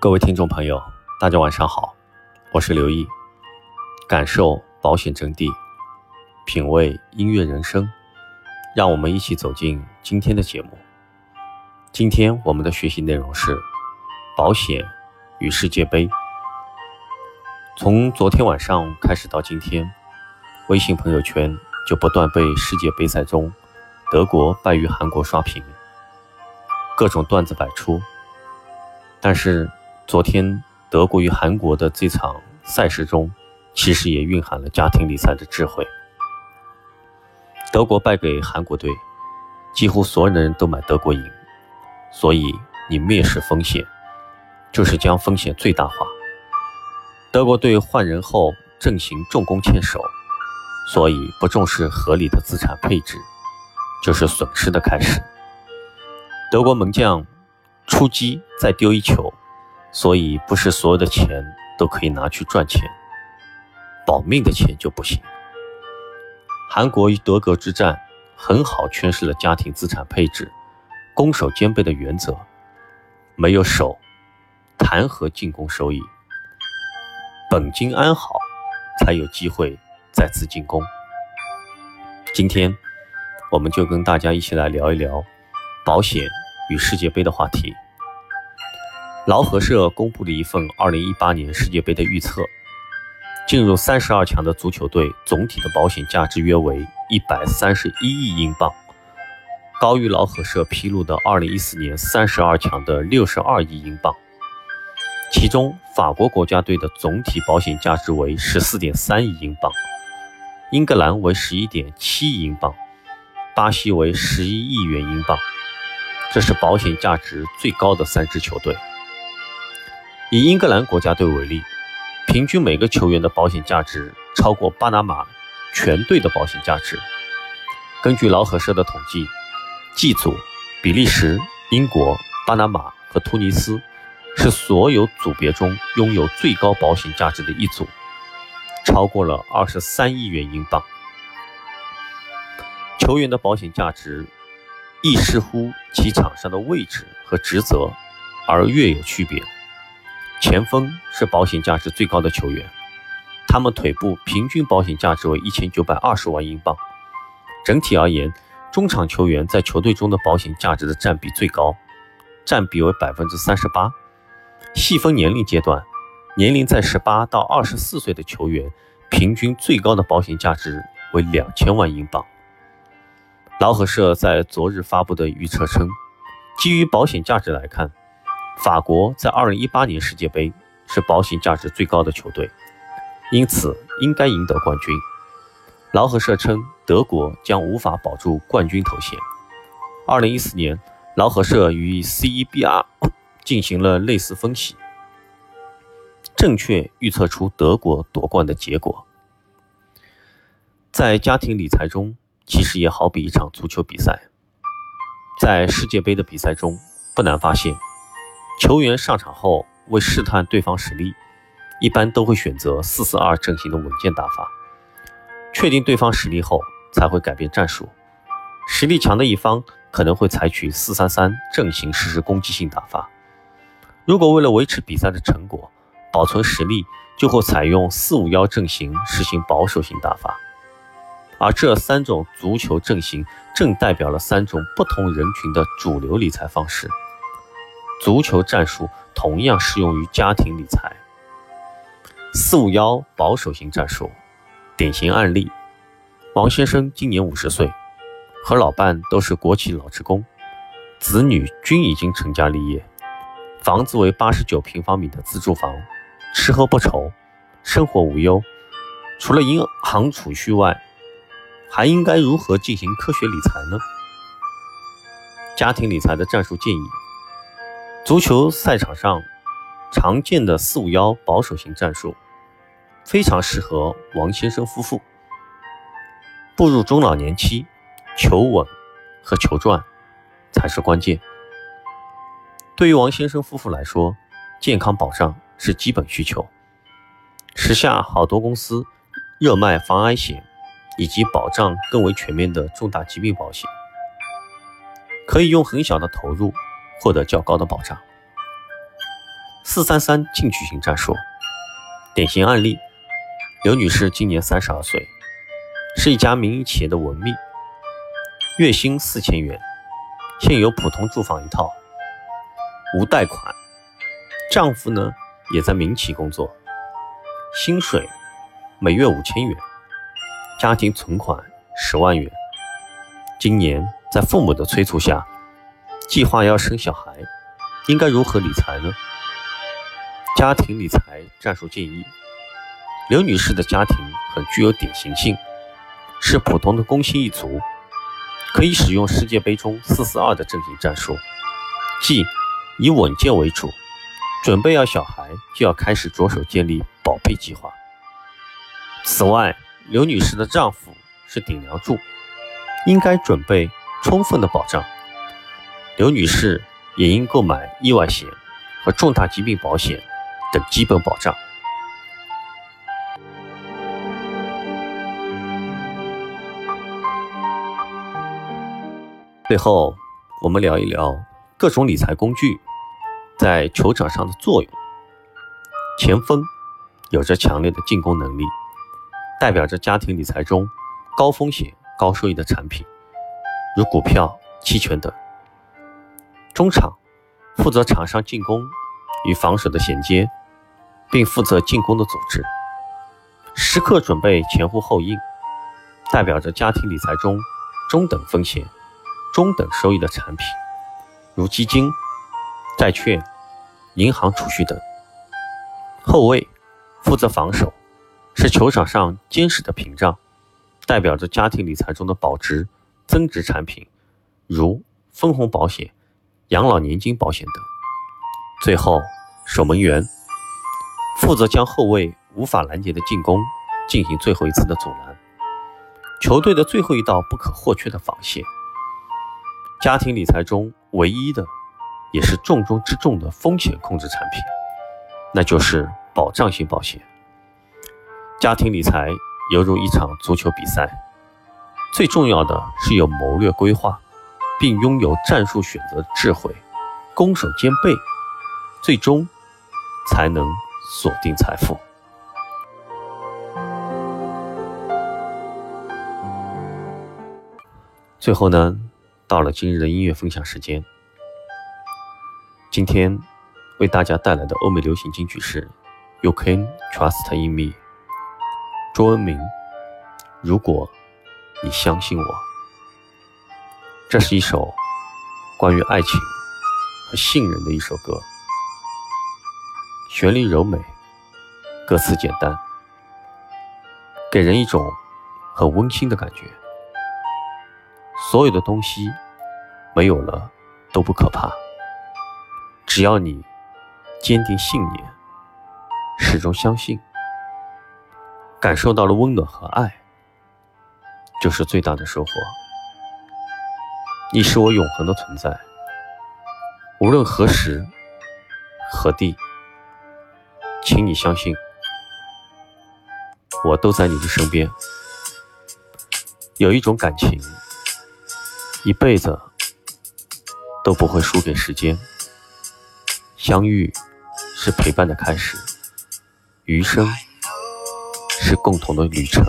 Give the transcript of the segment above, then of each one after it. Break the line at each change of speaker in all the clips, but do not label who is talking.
各位听众朋友，大家晚上好，我是刘毅，感受保险真谛，品味音乐人生，让我们一起走进今天的节目。今天我们的学习内容是保险与世界杯。从昨天晚上开始到今天，微信朋友圈就不断被世界杯赛中德国败于韩国刷屏，各种段子百出，但是。昨天德国与韩国的这场赛事中，其实也蕴含了家庭理财的智慧。德国败给韩国队，几乎所有的人都买德国赢，所以你蔑视风险，就是将风险最大化。德国队换人后阵型重攻欠守，所以不重视合理的资产配置，就是损失的开始。德国门将出击再丢一球。所以，不是所有的钱都可以拿去赚钱，保命的钱就不行。韩国与德国之战很好诠释了家庭资产配置、攻守兼备的原则。没有守，谈何进攻收益？本金安好，才有机会再次进攻。今天，我们就跟大家一起来聊一聊保险与世界杯的话题。劳合社公布了一份2018年世界杯的预测，进入32强的足球队总体的保险价值约为131亿英镑，高于劳合社披露的2014年32强的62亿英镑。其中，法国国家队的总体保险价值为14.3亿英镑，英格兰为11.7亿英镑，巴西为11亿元英镑。这是保险价值最高的三支球队。以英格兰国家队为例，平均每个球员的保险价值超过巴拿马全队的保险价值。根据劳合社的统计，G 组比利时、英国、巴拿马和突尼斯是所有组别中拥有最高保险价值的一组，超过了二十三亿元英镑。球员的保险价值亦视乎其场上的位置和职责而略有区别。前锋是保险价值最高的球员，他们腿部平均保险价值为一千九百二十万英镑。整体而言，中场球员在球队中的保险价值的占比最高，占比为百分之三十八。细分年龄阶段，年龄在十八到二十四岁的球员，平均最高的保险价值为两千万英镑。劳合社在昨日发布的预测称，基于保险价值来看。法国在2018年世界杯是保险价值最高的球队，因此应该赢得冠军。劳合社称，德国将无法保住冠军头衔。2014年，劳合社与 CEBR 进行了类似分析，正确预测出德国夺冠的结果。在家庭理财中，其实也好比一场足球比赛。在世界杯的比赛中，不难发现。球员上场后，为试探对方实力，一般都会选择四四二阵型的稳健打法。确定对方实力后，才会改变战术。实力强的一方可能会采取四三三阵型实施攻击性打法。如果为了维持比赛的成果，保存实力，就会采用四五幺阵型实行保守型打法。而这三种足球阵型正代表了三种不同人群的主流理财方式。足球战术同样适用于家庭理财。四五幺保守型战术，典型案例：王先生今年五十岁，和老伴都是国企老职工，子女均已经成家立业，房子为八十九平方米的自住房，吃喝不愁，生活无忧。除了银行储蓄外，还应该如何进行科学理财呢？家庭理财的战术建议。足球赛场上常见的四五幺保守型战术，非常适合王先生夫妇。步入中老年期，求稳和求赚才是关键。对于王先生夫妇来说，健康保障是基本需求。时下好多公司热卖防癌险，以及保障更为全面的重大疾病保险，可以用很小的投入获得较高的保障。四三三进取型战术，典型案例：刘女士今年三十二岁，是一家民营企业的文秘，月薪四千元，现有普通住房一套，无贷款。丈夫呢也在民企工作，薪水每月五千元。家庭存款十万元，今年在父母的催促下，计划要生小孩，应该如何理财呢？家庭理财战术建议：刘女士的家庭很具有典型性，是普通的工薪一族，可以使用世界杯中四四二的阵型战术，即以稳健为主，准备要小孩就要开始着手建立保配计划。此外，刘女士的丈夫是顶梁柱，应该准备充分的保障。刘女士也应购买意外险和重大疾病保险等基本保障。最后，我们聊一聊各种理财工具在球场上的作用。前锋有着强烈的进攻能力。代表着家庭理财中高风险高收益的产品，如股票、期权等。中场负责场上进攻与防守的衔接，并负责进攻的组织，时刻准备前呼后应，代表着家庭理财中中等风险、中等收益的产品，如基金、债券、银行储蓄等。后卫负责防守。是球场上坚实的屏障，代表着家庭理财中的保值、增值产品，如分红保险、养老年金保险等。最后，守门员负责将后卫无法拦截的进攻进行最后一次的阻拦，球队的最后一道不可或缺的防线。家庭理财中唯一的，也是重中之重的风险控制产品，那就是保障性保险。家庭理财犹如一场足球比赛，最重要的是有谋略规划，并拥有战术选择智慧，攻守兼备，最终才能锁定财富。最后呢，到了今日的音乐分享时间，今天为大家带来的欧美流行金曲是《You Can Trust in Me》。中文明，如果你相信我，这是一首关于爱情和信任的一首歌，旋律柔美，歌词简单，给人一种很温馨的感觉。所有的东西没有了都不可怕，只要你坚定信念，始终相信。感受到了温暖和爱，就是最大的收获。你是我永恒的存在，无论何时何地，请你相信，我都在你的身边。有一种感情，一辈子都不会输给时间。相遇是陪伴的开始，余生。是共同的旅程。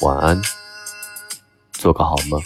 晚安，做个好梦。